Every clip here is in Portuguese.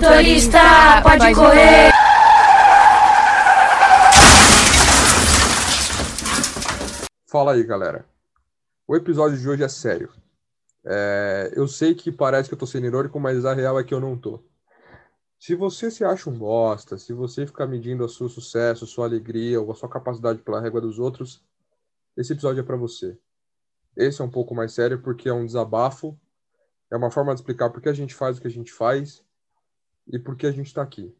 Motorista, pode correr. Fala aí, galera. O episódio de hoje é sério. É, eu sei que parece que eu tô sendo irônico, mas a real é que eu não tô. Se você se acha um bosta, se você ficar medindo o seu sucesso, sua alegria ou a sua capacidade pela régua dos outros, esse episódio é para você. Esse é um pouco mais sério porque é um desabafo, é uma forma de explicar por que a gente faz o que a gente faz e por que a gente tá aqui.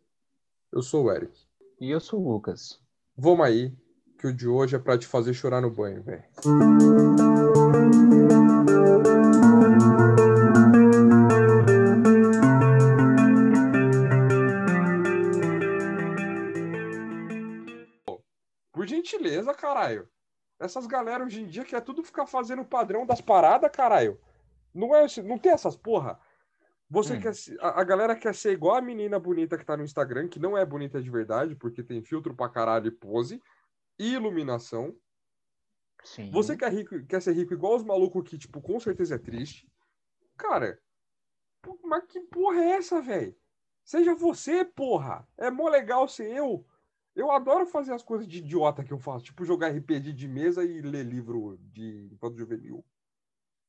Eu sou o Eric. E eu sou o Lucas. Vamos aí, que o de hoje é pra te fazer chorar no banho, velho. Por gentileza, caralho. Essas galera hoje em dia quer tudo ficar fazendo o padrão das paradas, caralho. Não é, não tem essas porra. Você Hum. quer a, a galera quer ser igual a menina bonita que tá no Instagram, que não é bonita de verdade, porque tem filtro pra caralho e pose e iluminação. Sim. Você quer, rico, quer ser rico igual os malucos que, tipo, com certeza é triste. Cara, mas que porra é essa, velho? Seja você, porra. É mó legal ser eu. Eu adoro fazer as coisas de idiota que eu faço, tipo jogar RPG de mesa e ler livro de infanto juvenil.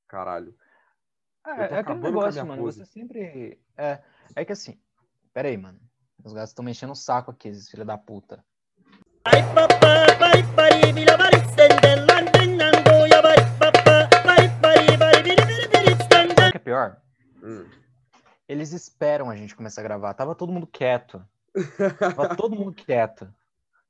Caralho. É, Eu tô é aquele negócio, mano. pose. Você sempre. É, é que assim. Pera aí, mano. Os gatos estão mexendo o saco aqui, esses filhos da puta. Ay papá, Sabe standa. o que é pior? Hum. Eles esperam a gente começar a gravar. Tava todo mundo quieto. Tava todo mundo quieto.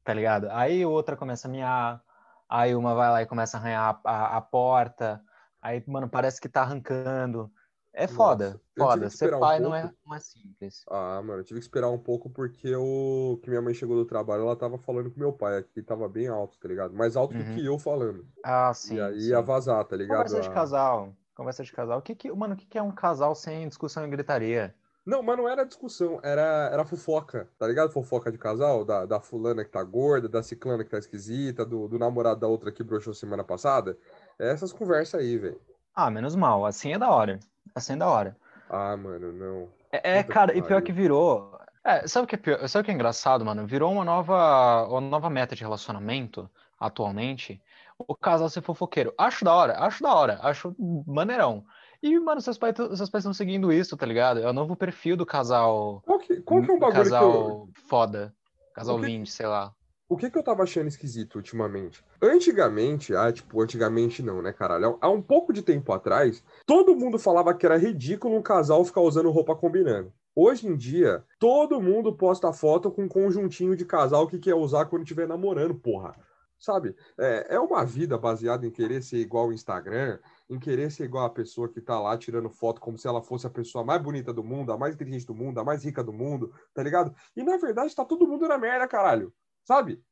Tá ligado? Aí outra começa a miar. Aí uma vai lá e começa a arranhar a, a- a porta. Aí, mano, parece que tá arrancando. É foda, Nossa, foda. Ser esperar um pai não, é, não é simples. Ah, mano, eu tive que esperar um pouco porque o que minha mãe chegou do trabalho, ela tava falando com meu pai aqui, tava bem alto, tá ligado? Mais alto do Uhum. que eu falando. Ah, sim. e aí sim. ia vazar, tá ligado? Conversa de A- casal. Conversa de casal. O que que, mano, o que que é um casal sem discussão e gritaria? Não, mas não era discussão, era, era fofoca, tá ligado? Fofoca de casal, da, da fulana que tá gorda, da ciclana que tá esquisita, do, do namorado da outra que broxou semana passada. É essas conversas aí, velho. Ah, menos mal. Assim é da hora. Assim é da hora. Ah, mano, não. É, é, cara, e pior que virou. É, sabe o que é pior? Sabe o que é engraçado, mano? Virou uma nova, uma nova meta de relacionamento atualmente. O casal ser fofoqueiro. Acho da hora, acho da hora, acho maneirão. E, mano, seus pais seus pais estão seguindo isso, tá ligado? É o novo perfil do casal. Qual que, qual que é um bagulho que eu, casal foda. Casal que- 20, sei lá. O que que eu tava achando esquisito ultimamente? Antigamente, ah, tipo, antigamente não, né, caralho? Há um pouco de tempo atrás, todo mundo falava que era ridículo um casal ficar usando roupa combinando. Hoje em dia, todo mundo posta foto com um conjuntinho de casal que quer usar quando estiver namorando, porra. Sabe? É, é uma vida baseada em querer ser igual ao Instagram, em querer ser igual a pessoa que tá lá tirando foto como se ela fosse a pessoa mais bonita do mundo, a mais inteligente do mundo, a mais rica do mundo, tá ligado? E na verdade tá todo mundo na merda, caralho. Sabe?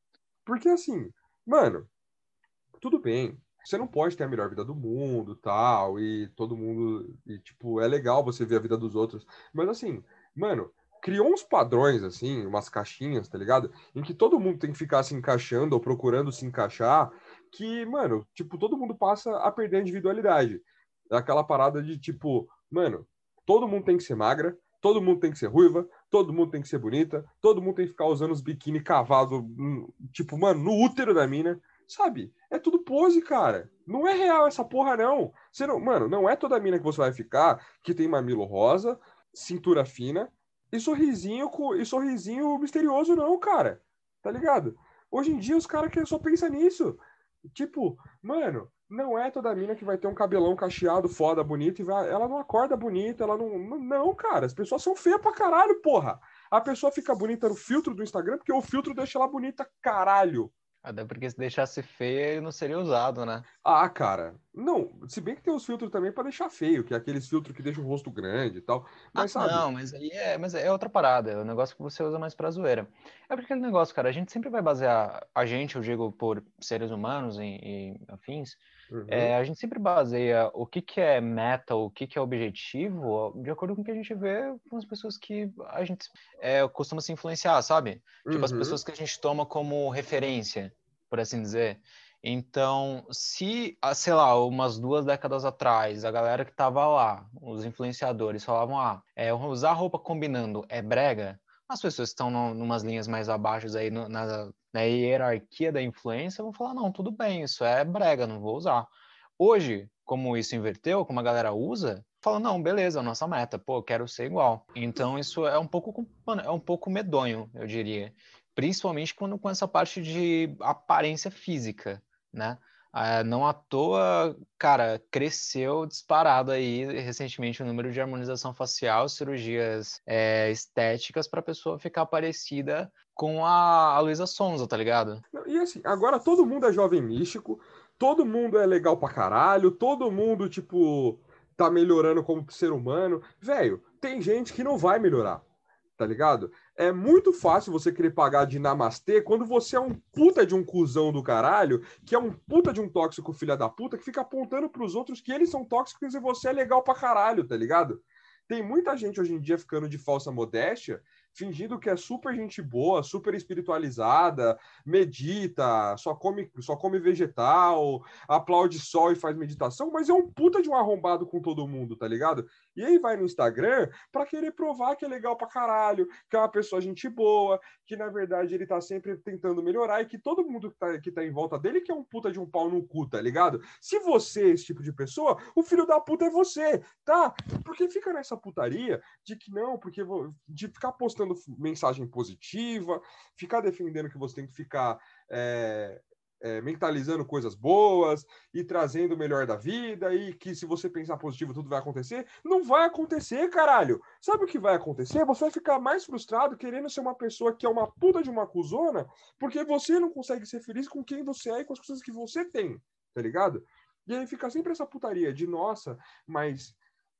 Porque assim, mano, tudo bem. Você não pode ter a melhor vida do mundo, tal, e todo mundo, e tipo, é legal você ver a vida dos outros, mas assim, mano, criou uns padrões assim, umas caixinhas, tá ligado? Em que todo mundo tem que ficar se encaixando ou procurando se encaixar, que, mano, tipo, todo mundo passa a perder a individualidade. É aquela parada de tipo, mano, todo mundo tem que ser magra, todo mundo tem que ser ruiva, todo mundo tem que ser bonita, todo mundo tem que ficar usando os biquíni cavado, hum, tipo, mano, no útero da mina, sabe? É tudo pose, cara. Não é real essa porra, não. Você não. Mano, não é toda mina que você vai ficar que tem mamilo rosa, cintura fina e sorrisinho, e sorrisinho misterioso, não, cara. Tá ligado? Hoje em dia os caras só pensam nisso. Tipo, mano, não é toda mina que vai ter um cabelão cacheado, foda, bonito, e vai, ela não acorda bonita, ela não. Não, cara, as pessoas são feias pra caralho, porra. A pessoa fica bonita no filtro do Instagram porque o filtro deixa ela bonita, caralho. Até porque se deixasse feia, ele não seria usado, né? Ah, cara, não, se bem que tem os filtros também pra deixar feio, que é aqueles filtros que deixam o rosto grande e tal. Mas Ah, sabe? Não, mas aí é, mas é outra parada, é o negócio que você usa mais pra zoeira. É porque aquele negócio, cara, a gente sempre vai basear, a gente, eu digo por seres humanos e, e afins, Uhum. é, a gente sempre baseia o que que é meta, o que que é objetivo, de acordo com o que a gente vê com as pessoas que a gente é, costuma se influenciar, sabe? Tipo, as Uhum. pessoas que a gente toma como referência, por assim dizer. Então, se, ah, sei lá, umas duas décadas atrás, a galera que tava lá, os influenciadores, falavam, ah, é, usar roupa combinando é brega, as pessoas que estão em umas linhas mais abaixo aí no, na, na hierarquia da influência vão falar, não, tudo bem, isso é brega, não vou usar. Hoje, como isso inverteu, como a galera usa, fala, não, beleza, nossa meta, pô, quero ser igual. Então isso é um pouco, é um pouco medonho, eu diria. Principalmente quando com essa parte de aparência física, né? Ah, não à toa, cara, cresceu disparado aí recentemente o número de harmonização facial, cirurgias é, estéticas para a pessoa ficar parecida com a, a Luísa Sonza, tá ligado? E assim, agora todo mundo é jovem místico, todo mundo é legal pra caralho, todo mundo, tipo, tá melhorando como ser humano. Velho, tem gente que não vai melhorar, tá ligado? É muito fácil você querer pagar de namastê quando você é um puta de um cuzão do caralho, que é um puta de um tóxico filha da puta, que fica apontando pros outros que eles são tóxicos e você é legal pra caralho, tá ligado? Tem muita gente hoje em dia ficando de falsa modéstia fingindo que é super gente boa, super espiritualizada, medita, só come, só come vegetal, aplaude sol e faz meditação, mas é um puta de um arrombado com todo mundo, tá ligado? E aí vai no Instagram para querer provar que é legal pra caralho, que é uma pessoa gente boa, que na verdade ele tá sempre tentando melhorar e que todo mundo que tá, que tá em volta dele que é um puta de um pau no cu, tá ligado? Se você é esse tipo de pessoa, o filho da puta é você, tá? Porque fica nessa putaria de que não, porque de ficar postando mensagem positiva, ficar defendendo que você tem que ficar é, é, mentalizando coisas boas e trazendo o melhor da vida e que se você pensar positivo tudo vai acontecer. Não vai acontecer, caralho! Sabe o que vai acontecer? Você vai ficar mais frustrado querendo ser uma pessoa que é uma puta de uma cuzona porque você não consegue ser feliz com quem você é e com as coisas que você tem, tá ligado? E aí fica sempre essa putaria de, nossa, mas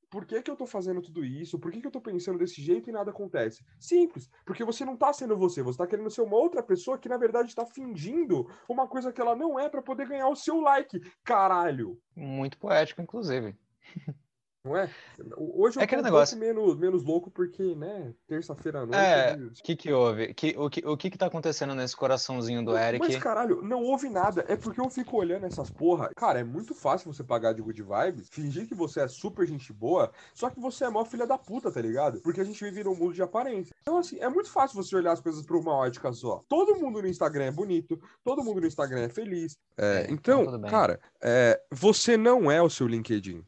por que, que eu tô fazendo tudo isso? Por que, que eu tô pensando desse jeito e nada acontece? Simples, porque você não tá sendo você, você tá querendo ser uma outra pessoa que na verdade tá fingindo uma coisa que ela não é para poder ganhar o seu like, caralho. Muito poético, inclusive. Não é? Hoje eu é tô um negócio... menos, menos louco porque, né, terça-feira à noite... É, o que que houve? Que, o, que, o que que tá acontecendo nesse coraçãozinho do Eric? Mas, caralho, não houve nada. É porque eu fico olhando essas porra. Cara, é muito fácil você pagar de good vibes, fingir que você é super gente boa, só que você é mó filha da puta, tá ligado? Porque a gente vive num mundo de aparência. Então, assim, é muito fácil você olhar as coisas por uma ótica só. Todo mundo no Instagram é bonito, todo mundo no Instagram é feliz. É, então, então cara, é, você não é o seu LinkedIn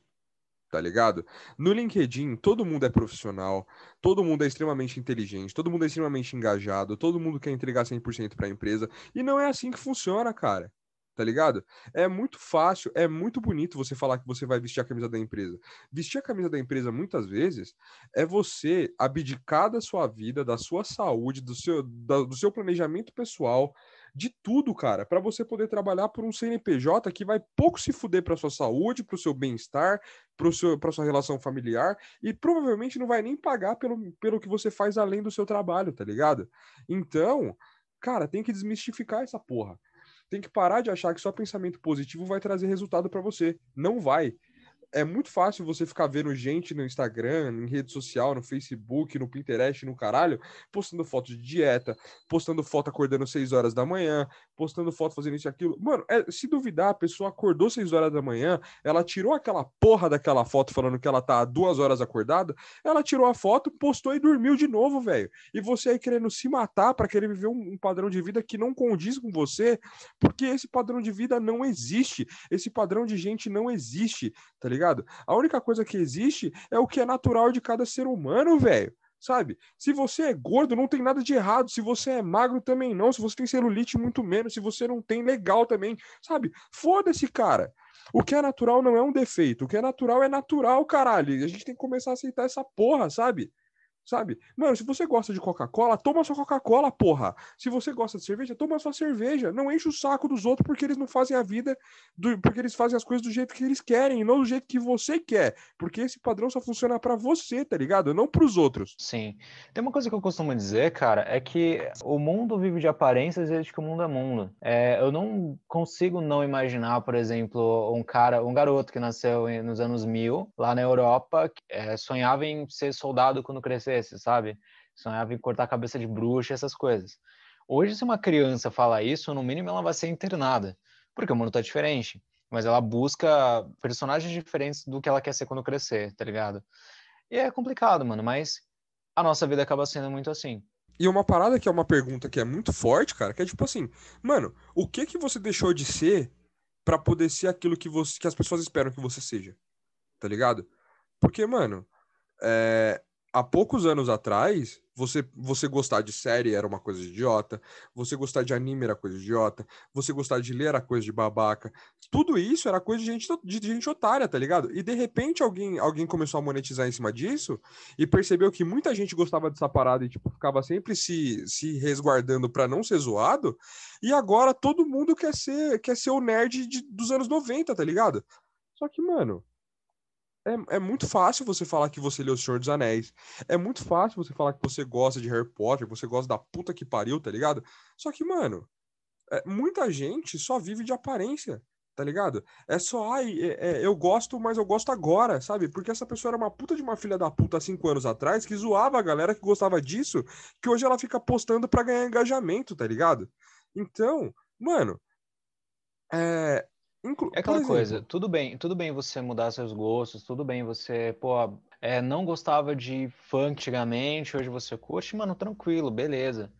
tá ligado? No LinkedIn, todo mundo é profissional, todo mundo é extremamente inteligente, todo mundo é extremamente engajado, todo mundo quer entregar 100% para a empresa, e não é assim que funciona, cara. Tá ligado? É muito fácil, é muito bonito você falar que você vai vestir a camisa da empresa. Vestir a camisa da empresa, muitas vezes, é você abdicar da sua vida, da sua saúde, do seu, do seu planejamento pessoal, de tudo, cara, para você poder trabalhar por um CNPJ que vai pouco se fuder para sua saúde, para o seu bem-estar, para sua relação familiar e provavelmente não vai nem pagar pelo, pelo que você faz além do seu trabalho, tá ligado? Então, cara, tem que desmistificar essa porra. Tem que parar de achar que só pensamento positivo vai trazer resultado para você. Não vai é muito fácil você ficar vendo gente no Instagram, em rede social, no Facebook, no Pinterest, no caralho, postando foto de dieta, postando foto acordando 6 horas da manhã, postando foto fazendo isso e aquilo. Mano, é, se duvidar, a pessoa acordou 6 horas da manhã, ela tirou aquela porra daquela foto falando que ela tá duas horas acordada, ela tirou a foto, postou e dormiu de novo, velho. E você aí querendo se matar para querer viver um, um padrão de vida que não condiz com você, porque esse padrão de vida não existe. Esse padrão de gente não existe, tá ligado? Ligado? A única coisa que existe é o que é natural de cada ser humano, velho. Sabe? Se você é gordo, não tem nada de errado. Se você é magro, também não. Se você tem celulite, muito menos. Se você não tem, legal também. Sabe? Foda-se, cara. O que é natural não é um defeito. O que é natural é natural, caralho. A gente tem que começar a aceitar essa porra, sabe? Sabe? Mano, se você gosta de Coca-Cola, toma sua Coca-Cola, porra. Se você gosta de cerveja, toma sua cerveja. Não enche o saco dos outros porque eles não fazem a vida, do, porque eles fazem as coisas do jeito que eles querem, não do jeito que você quer. Porque esse padrão só funciona para você, tá ligado? Não pros outros. Sim. Tem uma coisa que eu costumo dizer, cara, é que o mundo vive de aparências desde que o mundo é mundo. É, eu não consigo não imaginar, por exemplo, um cara, um garoto que nasceu nos anos mil, lá na Europa, é, sonhava em ser soldado quando crescer sabe? Sonhava em cortar a cabeça de bruxa, essas coisas. Hoje, se uma criança falar isso, no mínimo ela vai ser internada. Porque o mundo tá diferente. Mas ela busca personagens diferentes do que ela quer ser quando crescer, tá ligado? E é complicado, mano, mas a nossa vida acaba sendo muito assim. E uma parada que é uma pergunta que é muito forte, cara, que é tipo assim, mano, o que que você deixou de ser para poder ser aquilo que, você, que as pessoas esperam que você seja? Tá ligado? Porque, mano, é, há poucos anos atrás, você, você gostar de série era uma coisa idiota, você gostar de anime era coisa idiota, você gostar de ler era coisa de babaca. Tudo isso era coisa de gente, de gente otária, tá ligado? E de repente alguém, alguém começou a monetizar em cima disso e percebeu que muita gente gostava dessa parada e tipo, ficava sempre se, se resguardando para não ser zoado. E agora todo mundo quer ser, quer ser o nerd de, dos anos 90, tá ligado? Só que, mano, é, é muito fácil você falar que você leu O Senhor dos Anéis. É muito fácil você falar que você gosta de Harry Potter, você gosta da puta que pariu, tá ligado? Só que, mano, é, muita gente só vive de aparência, tá ligado? É só, ai, é, é, eu gosto, mas eu gosto agora, sabe? Porque essa pessoa era uma puta de uma filha da puta há cinco anos atrás que zoava a galera que gostava disso, que hoje ela fica postando pra ganhar engajamento, tá ligado? Então, mano, é, Inclu é aquela coisa, tudo bem, tudo bem você mudar seus gostos, tudo bem você, pô, é, não gostava de funk antigamente, hoje você curte, mano, tranquilo, beleza.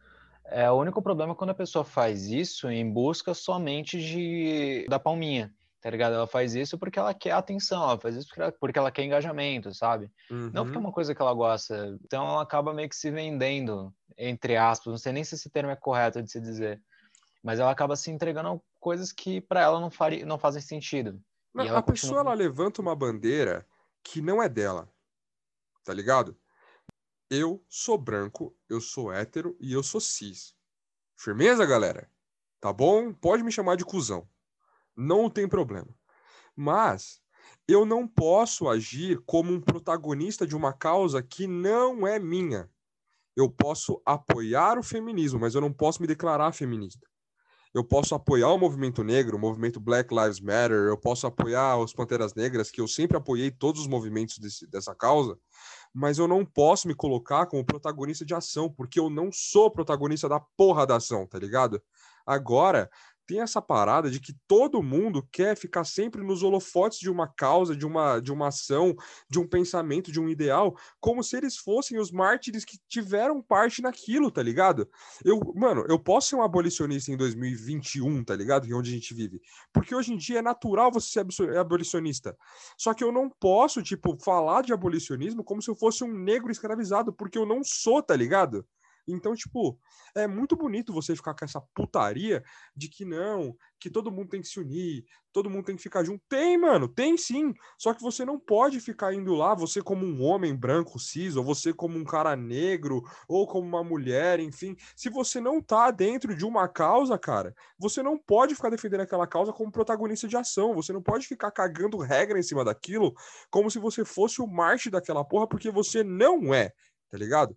É, o único problema é quando a pessoa faz isso em busca somente de da palminha, tá ligado? Ela faz isso porque ela quer atenção, ela faz isso porque ela quer engajamento, sabe? Uhum. Não porque é uhum. uma coisa que ela gosta. Então ela acaba meio que se vendendo, entre aspas, não sei nem se esse termo é correto de se dizer mas ela acaba se entregando coisas que para ela não, faria, não fazem sentido. Não, a pessoa ela levanta uma bandeira que não é dela, tá ligado? Eu sou branco, eu sou hétero e eu sou cis. Firmeza, galera? Tá bom? Pode me chamar de cuzão. Não tem problema. Mas eu não posso agir como um protagonista de uma causa que não é minha. Eu posso apoiar o feminismo, mas eu não posso me declarar feminista eu posso apoiar o movimento negro, o movimento Black Lives Matter, eu posso apoiar os Panteras Negras, que eu sempre apoiei todos os movimentos desse, dessa causa, mas eu não posso me colocar como protagonista de ação, porque eu não sou protagonista da porra da ação, tá ligado? Agora, tem essa parada de que todo mundo quer ficar sempre nos holofotes de uma causa, de uma, de uma ação, de um pensamento, de um ideal, como se eles fossem os mártires que tiveram parte naquilo, tá ligado? Eu, mano, eu posso ser um abolicionista em 2021, tá ligado? Que é onde a gente vive. Porque hoje em dia é natural você ser abolicionista. Só que eu não posso, tipo, falar de abolicionismo como se eu fosse um negro escravizado, porque eu não sou, tá ligado? Então, tipo, é muito bonito você ficar com essa putaria de que não, que todo mundo tem que se unir, todo mundo tem que ficar junto. Tem, mano, tem sim. Só que você não pode ficar indo lá, você como um homem branco cis, ou você como um cara negro, ou como uma mulher, enfim. Se você não tá dentro de uma causa, cara, você não pode ficar defendendo aquela causa como protagonista de ação. Você não pode ficar cagando regra em cima daquilo como se você fosse o Marte daquela porra, porque você não é, tá ligado?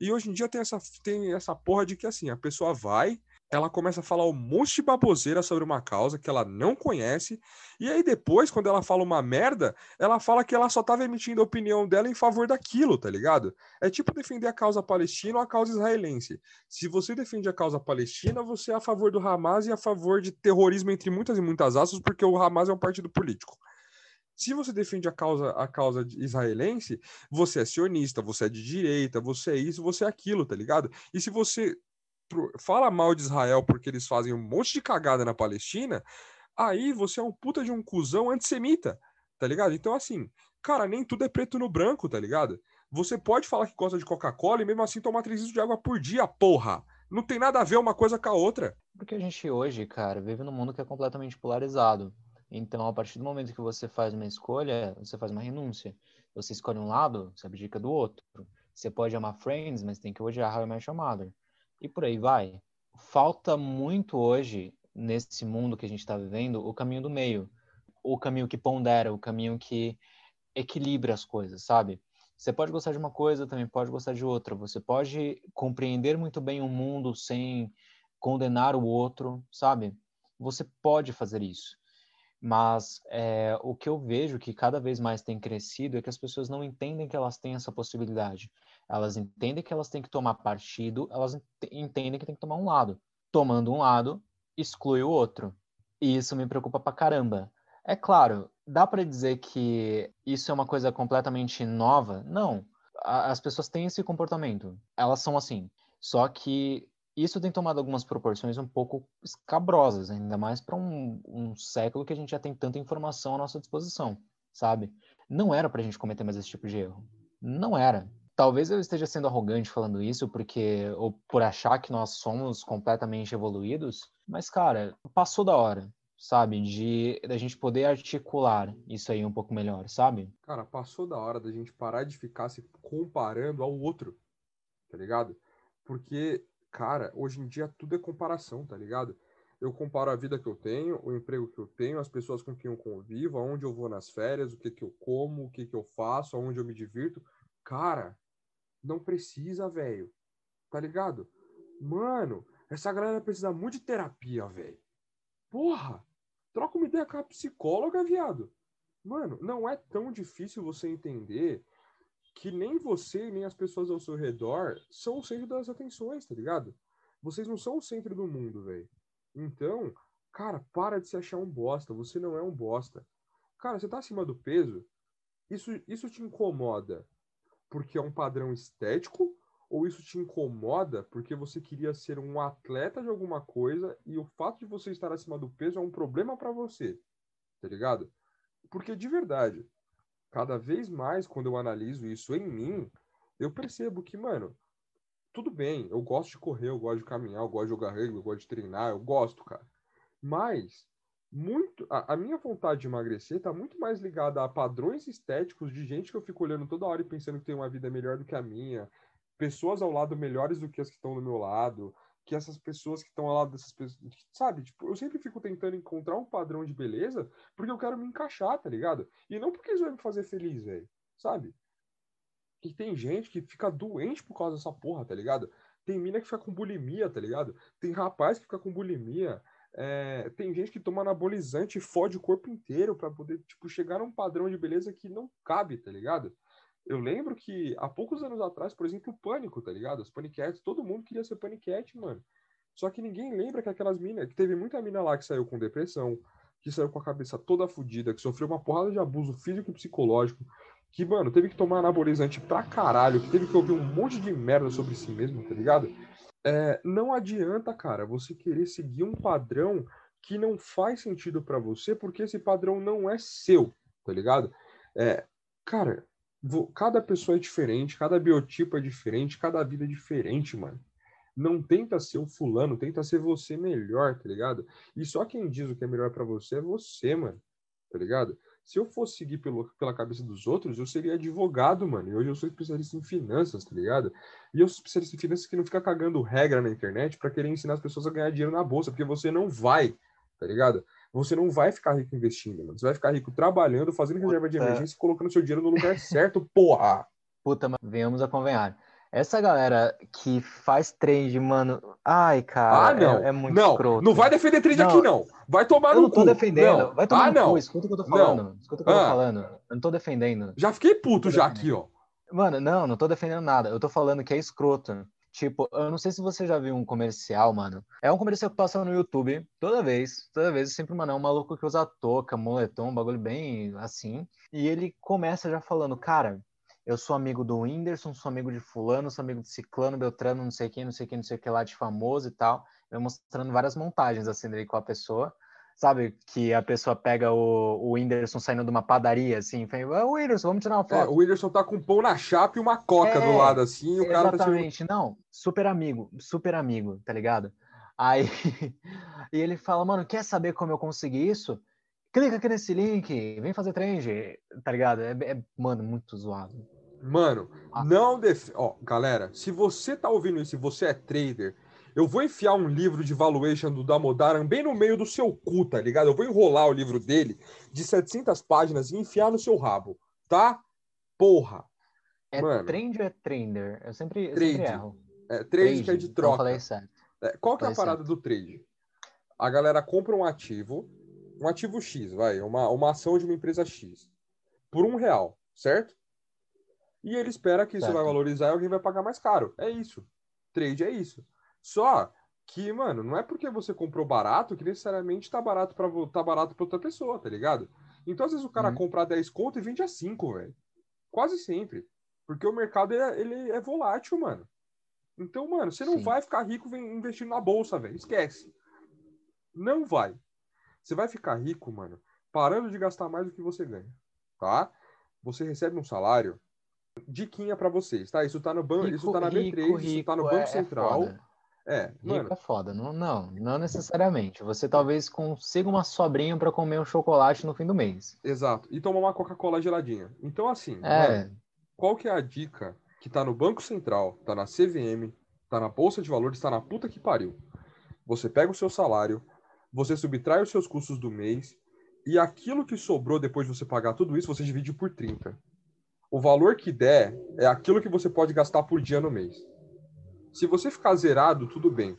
E hoje em dia tem essa, tem essa porra de que assim, a pessoa vai, ela começa a falar um monte de baboseira sobre uma causa que ela não conhece, e aí depois, quando ela fala uma merda, ela fala que ela só tava emitindo a opinião dela em favor daquilo, tá ligado? É tipo defender a causa palestina ou a causa israelense. Se você defende a causa palestina, você é a favor do Hamas e a favor de terrorismo entre muitas e muitas aspas, porque o Hamas é um partido político. Se você defende a causa, a causa israelense, você é sionista, você é de direita, você é isso, você é aquilo, tá ligado? E se você fala mal de Israel porque eles fazem um monte de cagada na Palestina, aí você é um puta de um cuzão antissemita, tá ligado? Então, assim, cara, nem tudo é preto no branco, tá ligado? Você pode falar que gosta de Coca-Cola e mesmo assim tomar 3 litros de água por dia, porra! Não tem nada a ver uma coisa com a outra. Porque a gente hoje, cara, vive num mundo que é completamente polarizado. Então, a partir do momento que você faz uma escolha, você faz uma renúncia. Você escolhe um lado, você abdica do outro. Você pode amar Friends, mas tem que odiar How I Met Your Mother. E por aí vai. Falta muito hoje, nesse mundo que a gente está vivendo, o caminho do meio. O caminho que pondera, o caminho que equilibra as coisas, sabe? Você pode gostar de uma coisa, também pode gostar de outra. Você pode compreender muito bem o mundo sem condenar o outro, sabe? Você pode fazer isso. Mas é, o que eu vejo que cada vez mais tem crescido é que as pessoas não entendem que elas têm essa possibilidade. Elas entendem que elas têm que tomar partido, elas entendem que tem que tomar um lado. Tomando um lado, exclui o outro. E isso me preocupa pra caramba. É claro, dá para dizer que isso é uma coisa completamente nova? Não. As pessoas têm esse comportamento. Elas são assim. Só que isso tem tomado algumas proporções um pouco escabrosas, ainda mais para um, um, século que a gente já tem tanta informação à nossa disposição, sabe? Não era para a gente cometer mais esse tipo de erro. Não era. Talvez eu esteja sendo arrogante falando isso, porque ou por achar que nós somos completamente evoluídos, mas cara, passou da hora, sabe, de da gente poder articular isso aí um pouco melhor, sabe? Cara, passou da hora da gente parar de ficar se comparando ao outro, tá ligado? Porque cara, hoje em dia tudo é comparação, tá ligado? Eu comparo a vida que eu tenho, o emprego que eu tenho, as pessoas com quem eu convivo, aonde eu vou nas férias, o que que eu como, o que que eu faço, aonde eu me divirto. Cara, não precisa, velho. Tá ligado? Mano, essa galera precisa muito de terapia, velho. Porra! Troca uma ideia com a psicóloga, viado. Mano, não é tão difícil você entender que nem você nem as pessoas ao seu redor são o centro das atenções, tá ligado? Vocês não são o centro do mundo, velho. Então, cara, para de se achar um bosta. Você não é um bosta. Cara, você tá acima do peso? Isso, isso te incomoda porque é um padrão estético? Ou isso te incomoda porque você queria ser um atleta de alguma coisa e o fato de você estar acima do peso é um problema para você? Tá ligado? Porque de verdade, cada vez mais quando eu analiso isso em mim, eu percebo que, mano, tudo bem, eu gosto de correr, eu gosto de caminhar, eu gosto de jogar rugby, eu gosto de treinar, eu gosto, cara. Mas muito a, a, minha vontade de emagrecer está muito mais ligada a padrões estéticos de gente que eu fico olhando toda hora e pensando que tem uma vida melhor do que a minha, pessoas ao lado melhores do que as que estão do meu lado, que essas pessoas que estão ao lado dessas pessoas, sabe? Tipo, eu sempre fico tentando encontrar um padrão de beleza porque eu quero me encaixar, tá ligado? E não porque isso vai me fazer feliz, velho, sabe? E tem gente que fica doente por causa dessa porra, tá ligado? Tem mina que fica com bulimia, tá ligado? Tem rapaz que fica com bulimia. É, tem gente que toma anabolizante e fode o corpo inteiro para poder, tipo, chegar a um padrão de beleza que não cabe, tá ligado? Eu lembro que há poucos anos atrás, por exemplo, o Pânico, tá ligado? As Paniquetes, todo mundo queria ser Paniquete, mano. Só que ninguém lembra que aquelas minas, que teve muita mina lá que saiu com depressão, que saiu com a cabeça toda fodida, que sofreu uma porrada de abuso físico e psicológico, que, mano, teve que tomar anabolizante pra caralho, que teve que ouvir um monte de merda sobre si mesmo, tá ligado? é, não adianta, cara, você querer seguir um padrão que não faz sentido para você, porque esse padrão não é seu, tá ligado? É, cara, cada pessoa é diferente, cada biotipo é diferente, cada vida é diferente, mano. Não tenta ser o fulano, tenta ser você melhor, tá ligado? E só quem diz o que é melhor para você é você, mano, tá ligado? Se eu fosse seguir pelo, pela cabeça dos outros, eu seria advogado, mano. E hoje eu sou especialista em finanças, tá ligado? E eu sou especialista em finanças que não fica cagando regra na internet para querer ensinar as pessoas a ganhar dinheiro na bolsa, porque você não vai, tá ligado? Você não vai ficar rico investindo, mano. Você vai ficar rico trabalhando, fazendo reserva de emergência e colocando seu dinheiro no lugar certo, porra! Puta, mas venhamos a convenhar. Essa galera que faz trade, mano. Ai, cara. Ah, não. É, é muito não, escroto. Não vai defender trade não, aqui, não. Vai tomar no cu. Eu não tô defendendo. Não. Vai tomar ah, no não. cu. Escuta o que eu tô falando. Não. Escuta o que eu tô ah. falando. Eu não tô defendendo. Já fiquei puto já aqui, ó. Mano, não, não tô defendendo nada. Eu tô falando que é escroto. Tipo, eu não sei se você já viu um comercial, mano. É um comercial que passa no YouTube toda vez. Toda vez, sempre, mano, é um maluco que usa touca, moletom, um bagulho bem assim. E ele começa já falando, cara, eu sou amigo do Whindersson, sou amigo de fulano, sou amigo de ciclano, beltrano, não sei quem, não sei quem, não sei o que lá de famoso e tal. Eu mostrando várias montagens assim dele com a pessoa. Sabe, que a pessoa pega o, o Whindersson saindo de uma padaria, assim, fala, o Whindersson, vamos tirar uma foto. É, o Whindersson tá com pão na chapa e uma coca é, do lado, assim, e o cara tá Exatamente, tá não, super amigo, super amigo, tá ligado? Aí, e ele fala, mano, quer saber como eu consegui isso? Clica aqui nesse link, vem fazer trend, tá ligado? É, é mano, muito zoado. Mano, ah. não def... Ó, galera, se você tá ouvindo isso e você é trader, eu vou enfiar um livro de valuation do Damodaran bem no meio do seu cu, tá ligado? Eu vou enrolar o livro dele de 700 páginas e enfiar no seu rabo, tá? Porra. É Mano. trend ou é trender? Eu sempre, eu sempre erro. É, trade, trade que é de então troca. falei certo. É, qual que é a parada certo. do trade? A galera compra um ativo, um ativo X, vai, uma, uma ação de uma empresa X, por um real, certo? e ele espera que certo. isso vai valorizar e alguém vai pagar mais caro. É isso. Trade é isso. Só que, mano, não é porque você comprou barato que necessariamente tá barato para tá barato para outra pessoa, tá ligado? Então, às vezes o cara Uhum. compra 10 conto e vende a 5, velho. Quase sempre. Porque o mercado ele é, ele é volátil, mano. Então, mano, você não Sim. vai ficar rico investindo na bolsa, velho. Esquece. Não vai. Você vai ficar rico, mano, parando de gastar mais do que você ganha, tá? Você recebe um salário. Diquinha pra vocês, tá? Isso tá no banco, isso tá na B3, isso tá no Banco é- é Central. foda. É, Rico mano, é foda. Não, não, não necessariamente. Você talvez consiga uma sobrinha pra comer um chocolate no fim do mês. exato. E tomar uma Coca-Cola geladinha. Então, assim, É, mano, qual que é a dica que tá no Banco Central, tá na CVM, tá na Bolsa de Valores, tá na puta que pariu? Você pega o seu salário, você subtrai os seus custos do mês e aquilo que sobrou depois de você pagar tudo isso, você divide por 30. O valor que der é aquilo que você pode gastar por dia no mês. Se você ficar zerado, tudo bem,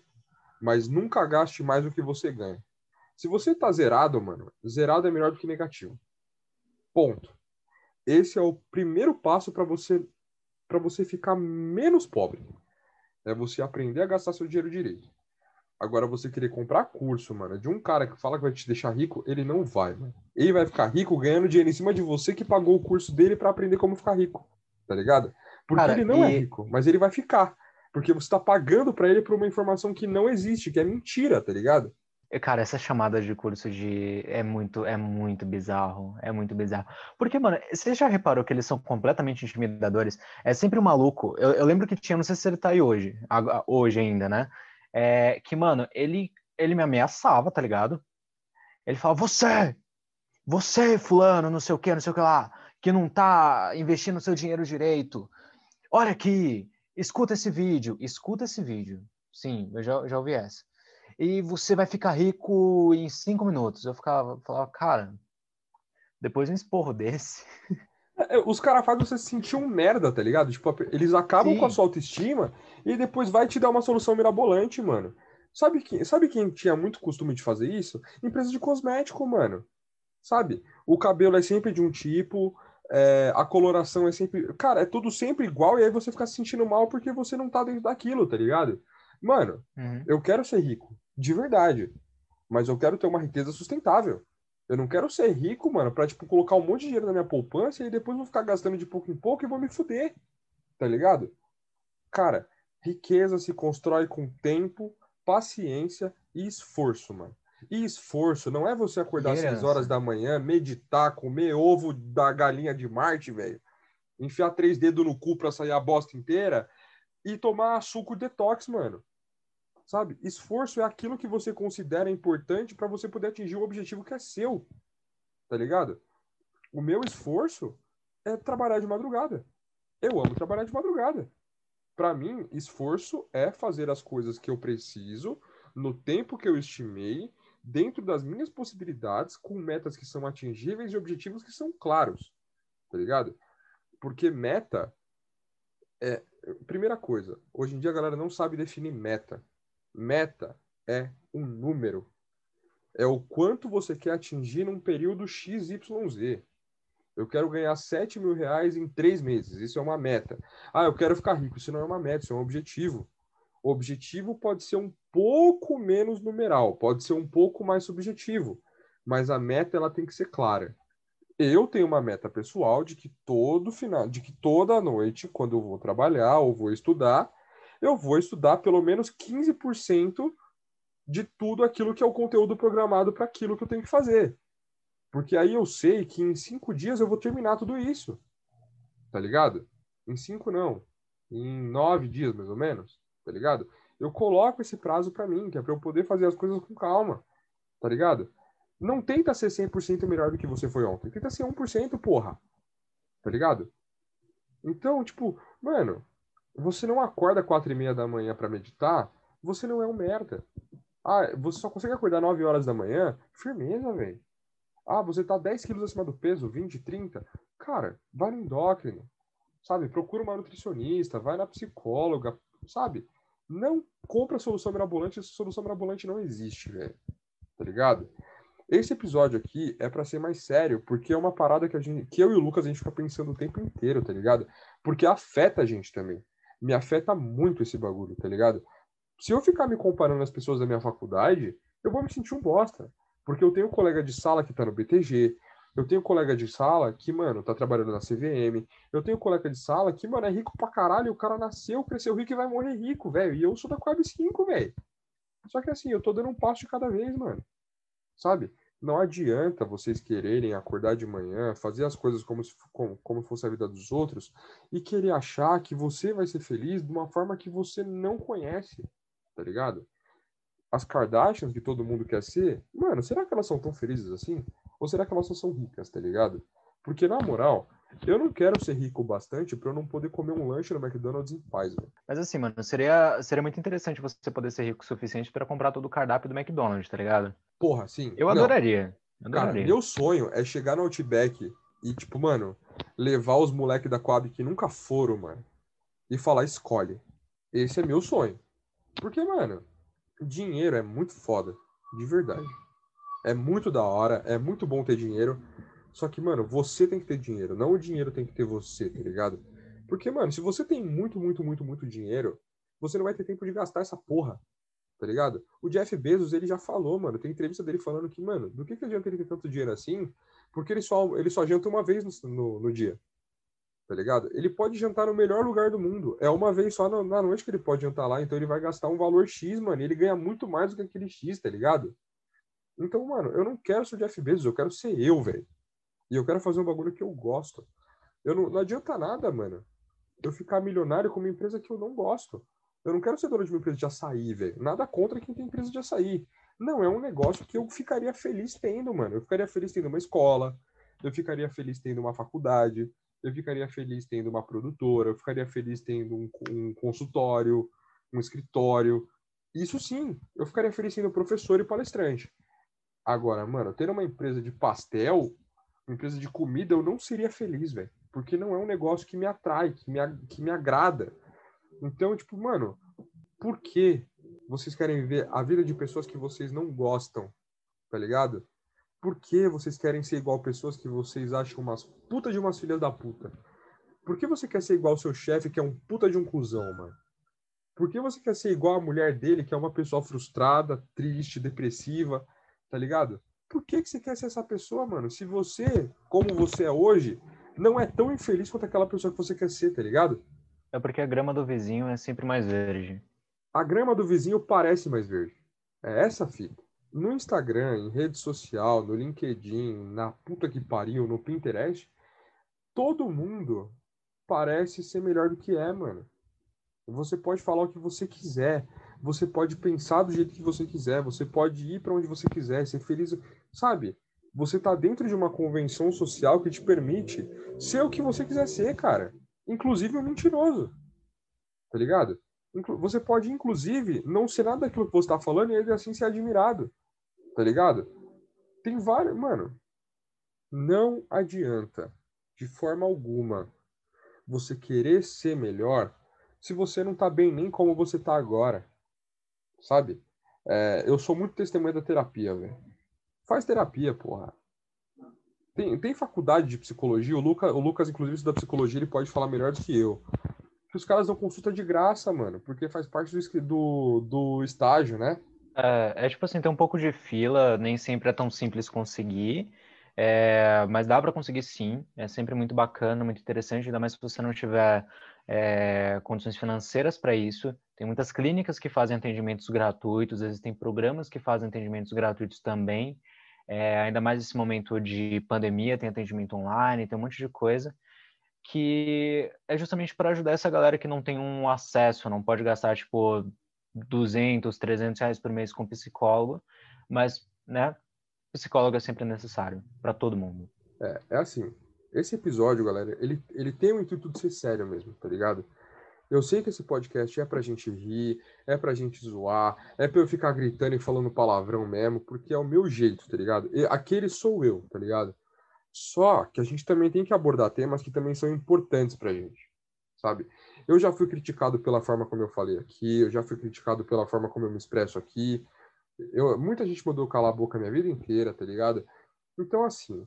mas nunca gaste mais do que você ganha. Se você tá zerado, mano, zerado é melhor do que negativo. Ponto. Esse é o primeiro passo para você para você ficar menos pobre. É você aprender a gastar seu dinheiro direito. Agora, você querer comprar curso, mano, de um cara que fala que vai te deixar rico, ele não vai, mano. Ele vai ficar rico ganhando dinheiro em cima de você que pagou o curso dele para aprender como ficar rico. Tá ligado? Porque Cara, ele não é e- rico, mas ele vai ficar. Porque você tá pagando para ele por uma informação que não existe, que é mentira, tá ligado? E, Cara, essa chamada de curso de é muito, é muito bizarro, é muito bizarro. Porque, mano, você já reparou que eles são completamente intimidadores? É sempre um maluco. Eu, eu lembro que tinha, não sei se ele tá aí hoje, hoje ainda, né? É, que, mano, ele, ele me ameaçava, tá ligado? Ele falava, você, você, fulano, não sei o que, não sei o que lá, que não tá investindo seu dinheiro direito. Olha aqui, escuta esse vídeo, escuta esse vídeo. Sim, eu já, já ouvi essa e você vai ficar rico em cinco minutos. Eu ficava, falava, cara, depois de um esporro desse. É, Os caras fazem você se sentir um merda, tá ligado? Tipo, eles acabam Sim. com a sua autoestima e depois vai te dar uma solução mirabolante, mano. Sabe quem, sabe quem tinha muito costume de fazer isso? Empresa de cosmético, mano. Sabe? O cabelo é sempre de um tipo, é, a coloração é sempre. Cara, é tudo sempre igual e aí você fica se sentindo mal porque você não tá dentro daquilo, tá ligado? Mano, eu quero ser rico, de verdade. Mas eu quero ter uma riqueza sustentável. Eu não quero ser rico, mano, pra, tipo, colocar um monte de dinheiro na minha poupança e depois vou ficar gastando de pouco em pouco e vou me fuder. Tá ligado? Cara, riqueza se constrói com tempo, paciência e esforço, mano. E esforço não é você acordar às E 6 herança. horas da manhã, meditar, comer ovo da galinha de Marte, velho. Enfiar três dedos no cu pra sair a bosta inteira e tomar suco detox, mano. Sabe? Esforço é aquilo que você considera importante para você poder atingir o objetivo que é seu. Tá ligado? O meu esforço é trabalhar de madrugada. Eu amo trabalhar de madrugada. Para mim, esforço é fazer as coisas que eu preciso no tempo que eu estimei, dentro das minhas possibilidades, com metas que são atingíveis e objetivos que são claros. Tá ligado? Porque meta é primeira coisa, hoje em dia a galera não sabe definir meta. Meta é um número. É o quanto você quer atingir num período XYZ. Eu quero ganhar 7 mil reais em três meses. Isso é uma meta. Ah, eu quero ficar rico. Isso não é uma meta, isso é um objetivo. O objetivo pode ser um pouco menos numeral, pode ser um pouco mais subjetivo, mas a meta ela tem que ser clara. Eu tenho uma meta pessoal de que todo final, de que toda noite, quando eu vou trabalhar ou vou estudar, eu vou estudar pelo menos 15% de tudo aquilo que é o conteúdo programado para aquilo que eu tenho que fazer. Porque aí eu sei que em cinco dias eu vou terminar tudo isso. Tá ligado? Em cinco não. Em nove dias, mais ou menos. Tá ligado? Eu coloco esse prazo para mim, que é para eu poder fazer as coisas com calma. Tá ligado? Não tenta ser 100% melhor do que você foi ontem. Tenta ser 1%, porra. Tá ligado? Então, tipo, mano, você não acorda quatro e meia da manhã para meditar, você não é um merda. Ah, você só consegue acordar 9 horas da manhã? Firmeza, velho. Ah, você tá 10 quilos acima do peso, 20, 30? Cara, vai no endócrino, sabe? Procura uma nutricionista, vai na psicóloga, sabe? Não compra solução mirabolante, essa solução mirabolante não existe, velho. Tá ligado? Esse episódio aqui é para ser mais sério, porque é uma parada que, a gente, que eu e o Lucas a gente fica pensando o tempo inteiro, tá ligado? Porque afeta a gente também. Me afeta muito esse bagulho, tá ligado? Se eu ficar me comparando as pessoas da minha faculdade, eu vou me sentir um bosta. Porque eu tenho um colega de sala que tá no BTG, eu tenho colega de sala que, mano, tá trabalhando na CVM. Eu tenho colega de sala que, mano, é rico pra caralho. O cara nasceu, cresceu rico e vai morrer rico, velho. E eu sou da Coab 5, velho. Só que assim, eu tô dando um passo de cada vez, mano. Sabe? Não adianta vocês quererem acordar de manhã, fazer as coisas como se como, como fosse a vida dos outros e querer achar que você vai ser feliz de uma forma que você não conhece, tá ligado? As Kardashians que todo mundo quer ser, mano, será que elas são tão felizes assim? Ou será que elas só são ricas, tá ligado? Porque, na moral, eu não quero ser rico bastante para eu não poder comer um lanche no McDonald's em paz, velho. Mas assim, mano, seria, seria muito interessante você poder ser rico o suficiente para comprar todo o cardápio do McDonald's, tá ligado? Porra, sim. Eu Não, adoraria. eu Cara, adoraria. meu sonho é chegar no Outback e, tipo, mano, levar os moleques da Coab que nunca foram, mano, e falar, escolhe. Esse é meu sonho. Porque, mano, dinheiro é muito foda. De verdade. É muito da hora, é muito bom ter dinheiro. Só que, mano, você tem que ter dinheiro, não o dinheiro tem que ter você, tá ligado? Porque, mano, se você tem muito, muito, muito, muito dinheiro, você não vai ter tempo de gastar essa porra, tá ligado? O Jeff Bezos, ele já falou, mano, tem entrevista dele falando que, mano, do que, que adianta ele ter tanto dinheiro assim? Porque ele só, ele só janta uma vez no, no, no dia, tá ligado? Ele pode jantar no melhor lugar do mundo. É uma vez só na, na noite que ele pode jantar lá, então ele vai gastar um valor X, mano, e ele ganha muito mais do que aquele X, tá ligado? Então, mano, eu não quero ser o Jeff Bezos, eu quero ser eu, velho. E eu quero fazer um bagulho que eu gosto. Eu não, não adianta nada, mano, eu ficar milionário com uma empresa que eu não gosto. Eu não quero ser dono de uma empresa de açaí, velho. Nada contra quem tem empresa de açaí. Não, é um negócio que eu ficaria feliz tendo, mano. Eu ficaria feliz tendo uma escola, eu ficaria feliz tendo uma faculdade, eu ficaria feliz tendo uma produtora, eu ficaria feliz tendo um, um consultório, um escritório. Isso sim, eu ficaria feliz sendo professor e palestrante. Agora, mano, ter uma empresa de pastel, uma empresa de comida, eu não seria feliz, velho. Porque não é um negócio que me atrai, que me, que me agrada. Então, tipo, mano, por que vocês querem viver a vida de pessoas que vocês não gostam? Tá ligado? Por que vocês querem ser igual pessoas que vocês acham umas puta de umas filhas da puta? Por que você quer ser igual ao seu chefe, que é um puta de um cuzão, mano? Por que você quer ser igual a mulher dele, que é uma pessoa frustrada, triste, depressiva, tá ligado? Por que, que você quer ser essa pessoa, mano? Se você, como você é hoje, não é tão infeliz quanto aquela pessoa que você quer ser, tá ligado? É porque a grama do vizinho é sempre mais verde. A grama do vizinho parece mais verde. É essa a fita. No Instagram, em rede social, no LinkedIn, na puta que pariu, no Pinterest, todo mundo parece ser melhor do que é, mano. Você pode falar o que você quiser, você pode pensar do jeito que você quiser, você pode ir pra onde você quiser, ser feliz, sabe? Você tá dentro de uma convenção social que te permite ser o que você quiser ser, cara. Inclusive um mentiroso. Tá ligado? Você pode, inclusive, não ser nada daquilo que você tá falando e ainda assim ser admirado. Tá ligado? Tem vários. Mano, não adianta, de forma alguma, você querer ser melhor se você não tá bem nem como você tá agora. Sabe? É, eu sou muito testemunha da terapia, velho. Faz terapia, porra. Tem, tem faculdade de psicologia, o, Luca, o Lucas, inclusive, estuda psicologia, ele pode falar melhor do que eu. Que os caras dão consulta de graça, mano, porque faz parte do, do, do estágio, né? É, é tipo assim, tem um pouco de fila, nem sempre é tão simples conseguir, é, mas dá para conseguir sim, é sempre muito bacana, muito interessante, ainda mais se você não tiver é, condições financeiras para isso. Tem muitas clínicas que fazem atendimentos gratuitos, existem programas que fazem atendimentos gratuitos também, é, ainda mais nesse momento de pandemia, tem atendimento online, tem um monte de coisa que é justamente para ajudar essa galera que não tem um acesso, não pode gastar, tipo, 200, 300 reais por mês com psicólogo, mas, né, psicólogo é sempre necessário para todo mundo. É, é assim, esse episódio, galera, ele, ele tem o intuito de ser sério mesmo, tá ligado? Eu sei que esse podcast é pra gente rir, é pra gente zoar, é pra eu ficar gritando e falando palavrão mesmo, porque é o meu jeito, tá ligado? E aquele sou eu, tá ligado? Só que a gente também tem que abordar temas que também são importantes pra gente, sabe? Eu já fui criticado pela forma como eu falei aqui, eu já fui criticado pela forma como eu me expresso aqui. Eu, muita gente mandou calar a boca a minha vida inteira, tá ligado? Então, assim,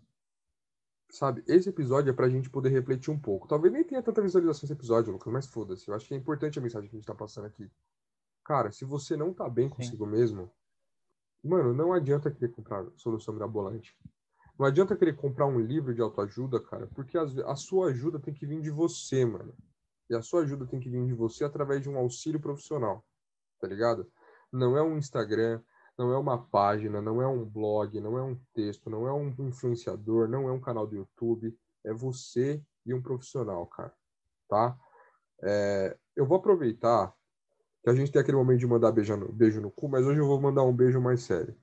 sabe, esse episódio é pra gente poder refletir um pouco. Talvez nem tenha tanta visualização esse episódio, Lucas, mas foda-se. Eu acho que é importante a mensagem que a gente tá passando aqui. Cara, se você não tá bem consigo mesmo, mano, não adianta querer comprar solução mirabolante. Não adianta querer comprar um livro de autoajuda, cara, porque as- a sua ajuda tem que vir de você, mano. E a sua ajuda tem que vir de você através de um auxílio profissional, tá ligado? Não é um Instagram, não é uma página, não é um blog, não é um texto, não é um influenciador, não é um canal do YouTube. É você e um profissional, cara, tá? É, eu vou aproveitar que a gente tem aquele momento de mandar beijo no, beijo no cu, mas hoje eu vou mandar um beijo mais sério.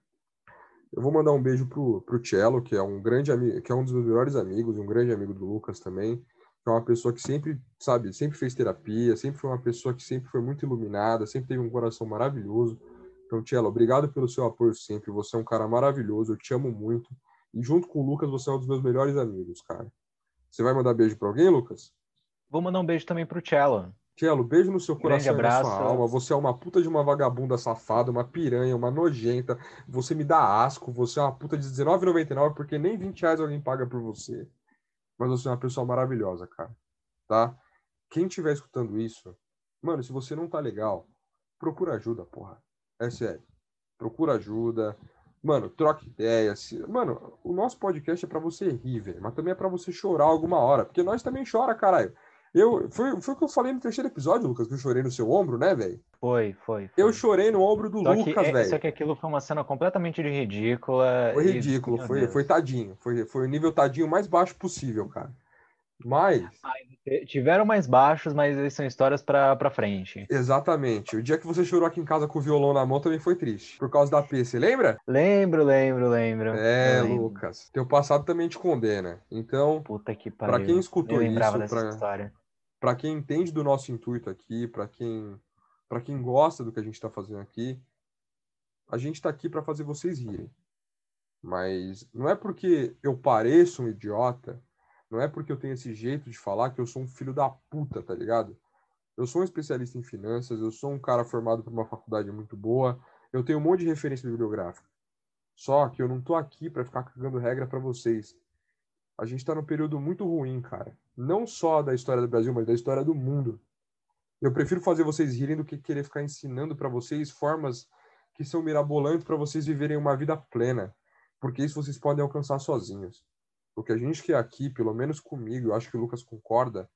Eu vou mandar um beijo pro, pro Cello, que é um grande amigo, que é um dos meus melhores amigos, um grande amigo do Lucas também, que é uma pessoa que sempre, sabe, sempre fez terapia, sempre foi uma pessoa que sempre foi muito iluminada, sempre teve um coração maravilhoso. Então, Cello, obrigado pelo seu apoio sempre. Você é um cara maravilhoso, eu te amo muito. E junto com o Lucas, você é um dos meus melhores amigos, cara. Você vai mandar beijo pra alguém, Lucas? Vou mandar um beijo também pro Cello. Cello, beijo no seu coração e na sua alma. Você é uma puta de uma vagabunda safada, uma piranha, uma nojenta. Você me dá asco. Você é uma puta de R$19,99 porque nem 20 reais alguém paga por você. Mas você é uma pessoa maravilhosa, cara. Tá? Quem estiver escutando isso, mano, se você não tá legal, procura ajuda, porra. É sério. Procura ajuda. Mano, troca ideia. se- Mano, o nosso podcast é pra você rir, velho. Mas também é pra você chorar alguma hora. Porque nós também chora, caralho. Eu, foi, foi o que eu falei no terceiro episódio, Lucas, que eu chorei no seu ombro, né, velho? Foi, foi. foi. Eu chorei no ombro do Só Lucas, é- velho. só que aquilo foi uma cena completamente ridícula. Foi e- ridículo, meu foi, foi tadinho. Foi, foi o nível tadinho mais baixo possível, cara. Mas, Tiveram mais baixos, mas eles são histórias pra, pra frente. exatamente, o dia que você chorou aqui em casa com o violão na mão também foi triste. Por causa da P, você lembra? Lembro, lembro, lembro. É, lembro. Lucas. Teu passado também te condena. Então, Puta que Pra pariu. quem escutou isso, pra- para quem entende do nosso intuito aqui, para quem para quem gosta do que a gente está fazendo aqui, a gente está aqui para fazer vocês rirem. Mas não é porque eu pareço um idiota, não é porque eu tenho esse jeito de falar que eu sou um filho da puta, tá ligado? Eu sou um especialista em finanças, eu sou um cara formado por uma faculdade muito boa, eu tenho um monte de referência bibliográfica. Só que eu não tô aqui para ficar cagando regra para vocês. A gente tá num período muito ruim, cara. Não só da história do Brasil, mas da história do mundo. Eu prefiro fazer vocês rirem do que querer ficar ensinando para vocês formas que são mirabolantes para vocês viverem uma vida plena, porque isso vocês podem alcançar sozinhos. O que a gente quer aqui, pelo menos comigo, eu acho que o Lucas concorda,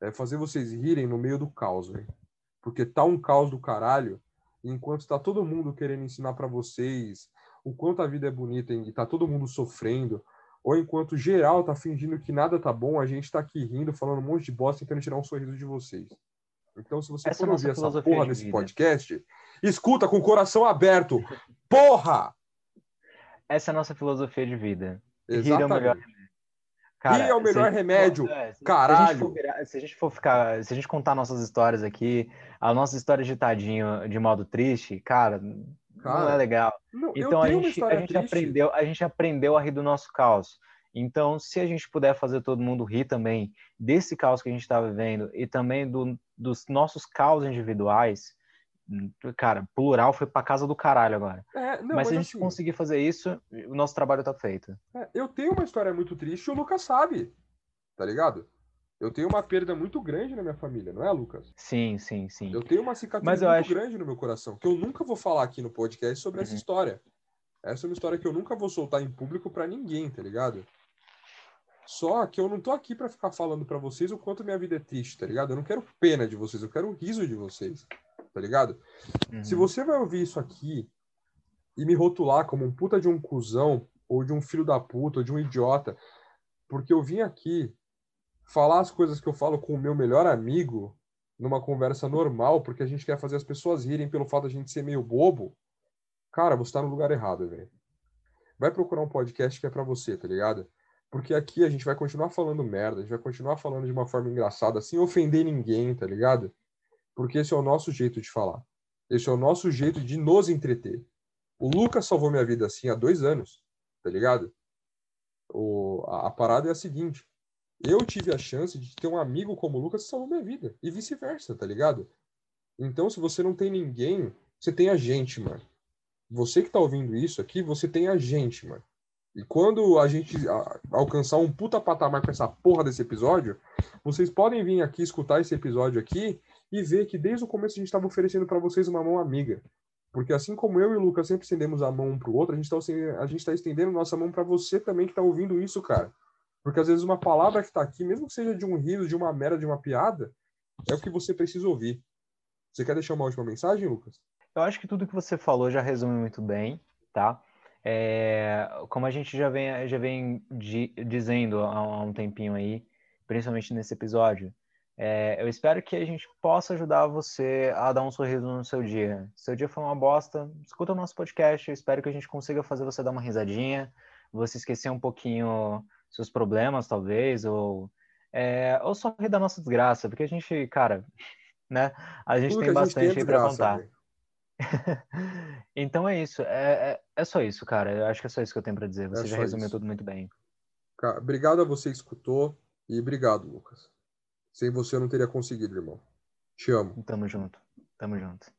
é fazer vocês rirem no meio do caos, velho. Porque tá um caos do caralho, enquanto tá todo mundo querendo ensinar para vocês o quanto a vida é bonita e tá todo mundo sofrendo, ou enquanto geral tá fingindo que nada tá bom, a gente tá aqui rindo, falando um monte de bosta, tentando tirar um sorriso de vocês. Então, se você Essa é for ouvir essa porra de desse vida. podcast, escuta com o coração aberto. Porra! Essa é a nossa filosofia de vida. Rir é o melhor Exatamente. Cara, Rir é o melhor for- remédio, é, se- caralho. Se a, gente for se a gente for ficar, se a gente contar nossas histórias aqui, a nossa história de tadinho de modo triste, cara, não Cara, é legal. Não, Então a gente, a gente triste. aprendeu, a gente aprendeu a rir do nosso caos. Então, se a gente puder fazer todo mundo rir também desse caos que a gente está vivendo e também do- dos nossos caos individuais, cara, plural foi pra casa do caralho agora. É, não, mas, se a gente assim, conseguir fazer isso, o nosso trabalho tá feito. é, eu tenho uma história muito triste e o Lucas sabe. Tá ligado? Eu tenho uma perda muito grande na minha família, não é, Lucas? Sim, sim, sim. Eu tenho uma cicatriz Mas muito acho- grande no meu coração, que eu nunca vou falar aqui no podcast sobre essa Uhum. história. Essa é uma história que eu nunca vou soltar em público pra ninguém, tá ligado? Só que eu não tô aqui pra ficar falando pra vocês o quanto minha vida é triste, tá ligado? Eu não quero pena de vocês, eu quero o riso de vocês, tá ligado? Uhum. Se você vai ouvir isso aqui e me rotular como um puta de um cuzão, ou de um filho da puta, ou de um idiota, porque eu vim aqui falar as coisas que eu falo com o meu melhor amigo numa conversa normal, porque a gente quer fazer as pessoas rirem pelo fato de a gente ser meio bobo, cara, você tá no lugar errado, velho. Vai procurar um podcast que é pra você, tá ligado? Porque aqui a gente vai continuar falando merda, a gente vai continuar falando de uma forma engraçada, sem ofender ninguém, tá ligado? Porque esse é o nosso jeito de falar. Esse é o nosso jeito de nos entreter. O Lucas salvou minha vida assim há dois anos, tá ligado? O, a, a parada é a seguinte: eu tive a chance de ter um amigo como o Lucas que salvou minha vida, e vice-versa, tá ligado? Então, se você não tem ninguém, você tem a gente, mano. Você que tá ouvindo isso aqui, você tem a gente, mano. E quando a gente alcançar um puta patamar com essa porra desse episódio, vocês podem vir aqui escutar esse episódio aqui e ver que desde o começo a gente estava oferecendo para vocês uma mão amiga. Porque assim como eu e o Lucas sempre estendemos a mão um para o outro, a gente está tá estendendo nossa mão para você também que está ouvindo isso, cara. Porque às vezes uma palavra que está aqui, mesmo que seja de um riso, de uma merda, de uma piada, é o que você precisa ouvir. Você quer deixar uma última mensagem, Lucas? Eu acho que tudo que você falou já resume muito bem, tá? É, como a gente já vem, já vem di, dizendo há, um tempinho aí, principalmente nesse episódio, é, eu espero que a gente possa ajudar você a dar um sorriso no seu dia. Seu dia foi uma bosta, escuta o nosso podcast, eu espero que a gente consiga fazer você dar uma risadinha, você esquecer um pouquinho seus problemas, talvez, ou, é, ou só rir da nossa desgraça, porque a gente, cara, né, a gente Tudo tem bastante aí pra contar. Então é isso. É, é, é, só isso, cara. Eu acho que é só isso que eu tenho para dizer. Você é já resumiu isso. tudo muito bem. Obrigado a você que escutou e obrigado, Lucas. Sem você eu não teria conseguido, irmão. Te amo. Tamo junto. Tamo junto.